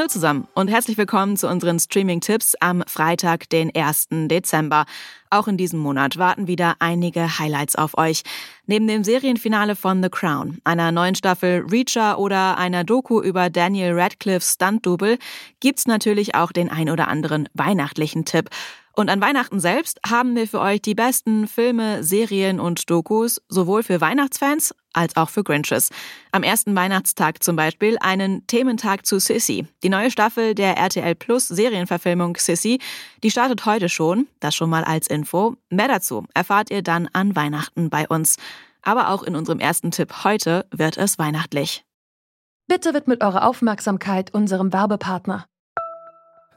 Hallo zusammen und herzlich willkommen zu unseren Streaming-Tipps am Freitag, den 1. Dezember. Auch in diesem Monat warten wieder einige Highlights auf euch. Neben dem Serienfinale von The Crown, einer neuen Staffel Reacher oder einer Doku über Daniel Radcliffe's Stunt-Double gibt's natürlich auch den ein oder anderen weihnachtlichen Tipp. Und an Weihnachten selbst haben wir für euch die besten Filme, Serien und Dokus, sowohl für Weihnachtsfans als auch für Grinches. Am ersten Weihnachtstag zum Beispiel einen Thementag zu Sissy. Die neue Staffel der RTL Plus Serienverfilmung Sissy, die startet heute schon. Das schon mal als Info. Mehr dazu erfahrt ihr dann an Weihnachten bei uns. Aber auch in unserem ersten Tipp heute wird es weihnachtlich. Bitte widmet eure Aufmerksamkeit unserem Werbepartner.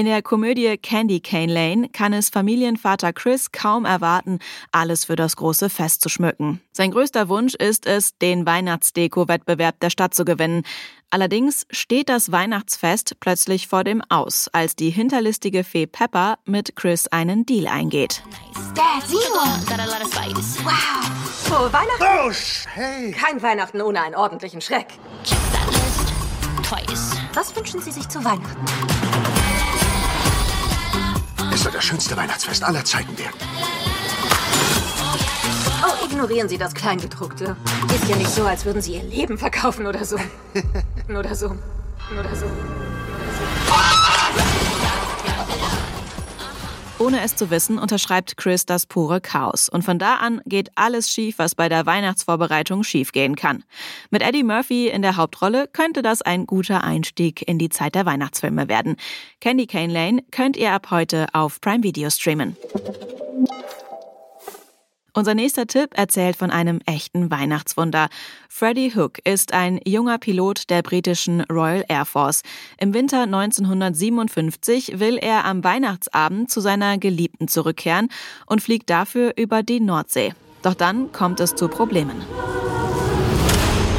In der Komödie Candy Cane Lane kann es Familienvater Chris kaum erwarten, alles für das große Fest zu schmücken. Sein größter Wunsch ist es, den Weihnachtsdeko-Wettbewerb der Stadt zu gewinnen. Allerdings steht das Weihnachtsfest plötzlich vor dem Aus, als die hinterlistige Fee Pepper mit Chris einen Deal eingeht. Dad, Wow. Frohe Weihnachten. Oh, hey. Kein Weihnachten ohne einen ordentlichen Schreck. Was wünschen Sie sich zu Weihnachten? Es soll das schönste Weihnachtsfest aller Zeiten werden. Oh, ignorieren Sie das Kleingedruckte. Ist ja nicht so, als würden Sie Ihr Leben verkaufen oder so. oder so. Oder so. Ohne es zu wissen, unterschreibt Chris das pure Chaos. Und von da an geht alles schief, was bei der Weihnachtsvorbereitung schiefgehen kann. Mit Eddie Murphy in der Hauptrolle könnte das ein guter Einstieg in die Zeit der Weihnachtsfilme werden. Candy Cane Lane könnt ihr ab heute auf Prime Video streamen. Unser nächster Tipp erzählt von einem echten Weihnachtswunder. Freddie Hook ist ein junger Pilot der britischen Royal Air Force. Im Winter 1957 will er am Weihnachtsabend zu seiner Geliebten zurückkehren und fliegt dafür über die Nordsee. Doch dann kommt es zu Problemen.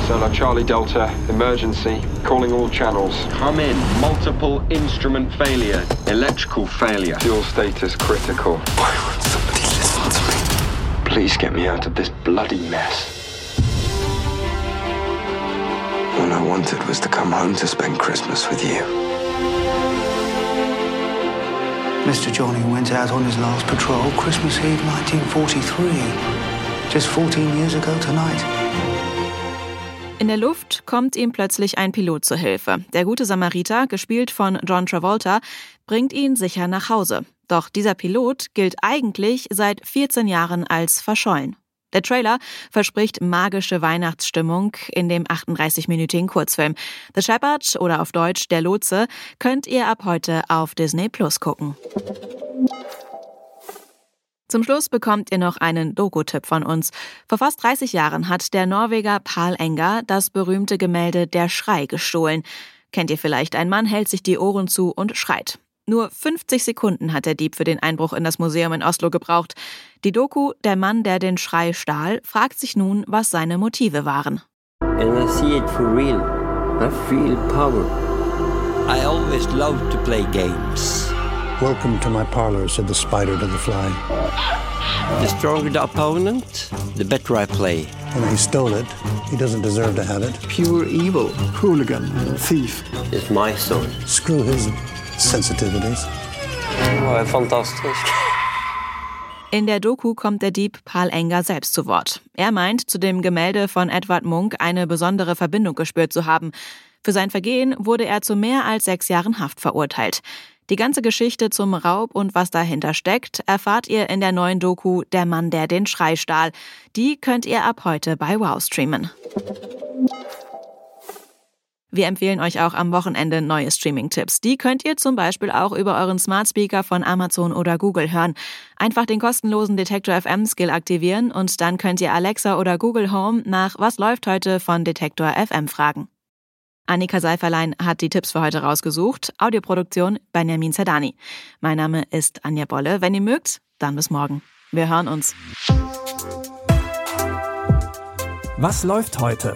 Solar Charlie Delta, emergency, calling all channels. Come in, multiple instrument failure, electrical failure. Fuel status critical. Please get me out of this bloody mess. All I wanted was to come home to spend Christmas with you. Mr. Johnny went out on his last patrol Christmas Eve 1943. Just 14 years ago tonight. In der Luft kommt ihm plötzlich ein Pilot zur Hilfe. Der gute Samariter, gespielt von John Travolta, bringt ihn sicher nach Hause. Doch dieser Pilot gilt eigentlich seit 14 Jahren als verschollen. Der Trailer verspricht magische Weihnachtsstimmung in dem 38-minütigen Kurzfilm. The Shepherd oder auf Deutsch Der Lotse könnt ihr ab heute auf Disney Plus gucken. Zum Schluss bekommt ihr noch einen Doku-Tipp von uns. Vor fast 30 Jahren hat der Norweger Paul Enger das berühmte Gemälde Der Schrei gestohlen. Kennt ihr vielleicht, ein Mann hält sich die Ohren zu und schreit. Nur 50 Sekunden hat der Dieb für den Einbruch in das Museum in Oslo gebraucht. Die Doku Der Mann, der den Schrei stahl, fragt sich nun, was seine Motive waren. And I see it for real. I feel power. I always loved to play games. Welcome to my parlor, said the spider to the fly. The stronger the opponent, the better I play. And he stole it. He doesn't deserve to have it. Pure evil, hooligan, thief. It's my sword. Screw his sensitivities. Oh, fantastisk. In der Doku kommt der Dieb Paul Enger selbst zu Wort. Er meint, zu dem Gemälde von Edward Munk eine besondere Verbindung gespürt zu haben. Für sein Vergehen wurde er zu mehr als sechs Jahren Haft verurteilt. Die ganze Geschichte zum Raub und was dahinter steckt, erfahrt ihr in der neuen Doku Der Mann, der den Schrei stahl. Die könnt ihr ab heute bei Wow streamen. Wir empfehlen euch auch am Wochenende neue Streaming-Tipps. Die könnt ihr zum Beispiel auch über euren Smart Speaker von Amazon oder Google hören. Einfach den kostenlosen Detektor FM Skill aktivieren und dann könnt ihr Alexa oder Google Home nach Was läuft heute von Detektor FM fragen. Annika Seiferlein hat die Tipps für heute rausgesucht. Audioproduktion Benjamin Zerdani. Mein Name ist Anja Bolle. Wenn ihr mögt, dann bis morgen. Wir hören uns. Was läuft heute?